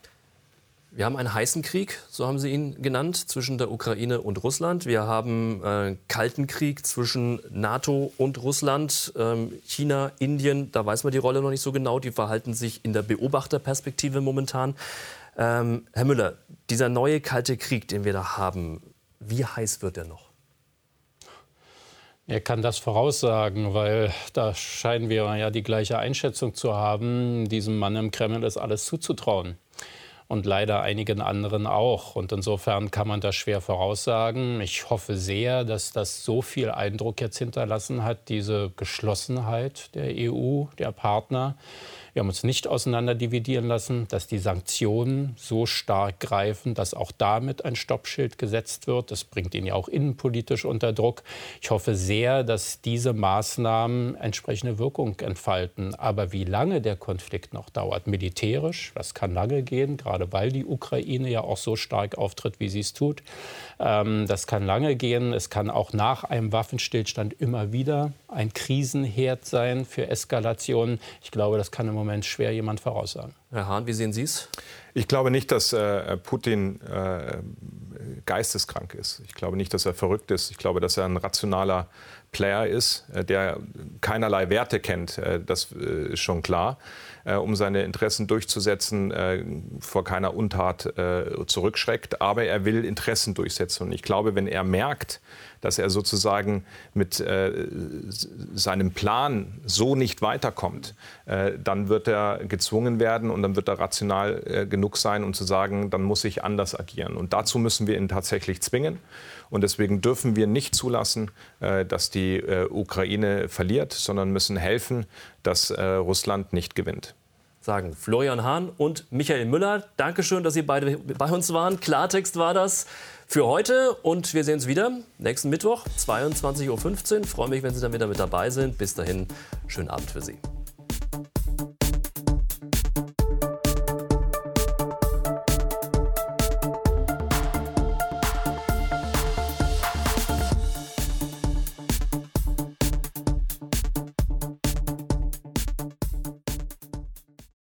Wir haben einen heißen Krieg, so haben Sie ihn genannt, zwischen der Ukraine und Russland. Wir haben einen äh, kalten Krieg zwischen NATO und Russland. Ähm, China, Indien, da weiß man die Rolle noch nicht so genau. Die verhalten sich in der Beobachterperspektive momentan. Ähm, Herr Müller, dieser neue kalte Krieg, den wir da haben, wie heiß wird er noch? Er kann das voraussagen, weil da scheinen wir ja die gleiche Einschätzung zu haben. Diesem Mann im Kreml ist alles zuzutrauen. Und leider einigen anderen auch. Und insofern kann man das schwer voraussagen. Ich hoffe sehr, dass das so viel Eindruck jetzt hinterlassen hat, diese Geschlossenheit der EU, der Partner wir haben uns nicht auseinanderdividieren lassen, dass die Sanktionen so stark greifen, dass auch damit ein Stoppschild gesetzt wird. Das bringt ihn ja auch innenpolitisch unter Druck. Ich hoffe sehr, dass diese Maßnahmen entsprechende Wirkung entfalten. Aber wie lange der Konflikt noch dauert, militärisch, das kann lange gehen, gerade weil die Ukraine ja auch so stark auftritt, wie sie es tut. Ähm, das kann lange gehen. Es kann auch nach einem Waffenstillstand immer wieder ein Krisenherd sein für Eskalationen. Ich glaube, das kann im Moment Moment schwer jemand voraussagen. Herr Hahn, wie sehen Sie es? Ich glaube nicht, dass äh, Putin äh, geisteskrank ist. Ich glaube nicht, dass er verrückt ist. Ich glaube, dass er ein rationaler Player ist, äh, der keinerlei Werte kennt. Äh, das äh, ist schon klar. Um seine Interessen durchzusetzen, vor keiner Untat zurückschreckt. Aber er will Interessen durchsetzen. Und ich glaube, wenn er merkt, dass er sozusagen mit äh, seinem Plan so nicht weiterkommt, äh, dann wird er gezwungen werden und dann wird er rational äh, genug sein, um zu sagen, dann muss ich anders agieren. Und dazu müssen wir ihn tatsächlich zwingen. Und deswegen dürfen wir nicht zulassen, äh, dass die äh, Ukraine verliert, sondern müssen helfen, dass äh, Russland nicht gewinnt sagen Florian Hahn und Michael Müller. Dankeschön, dass Sie beide bei uns waren. Klartext war das für heute und wir sehen uns wieder nächsten Mittwoch, 22.15 Uhr. Freue mich, wenn Sie dann wieder mit dabei sind. Bis dahin, schönen Abend für Sie.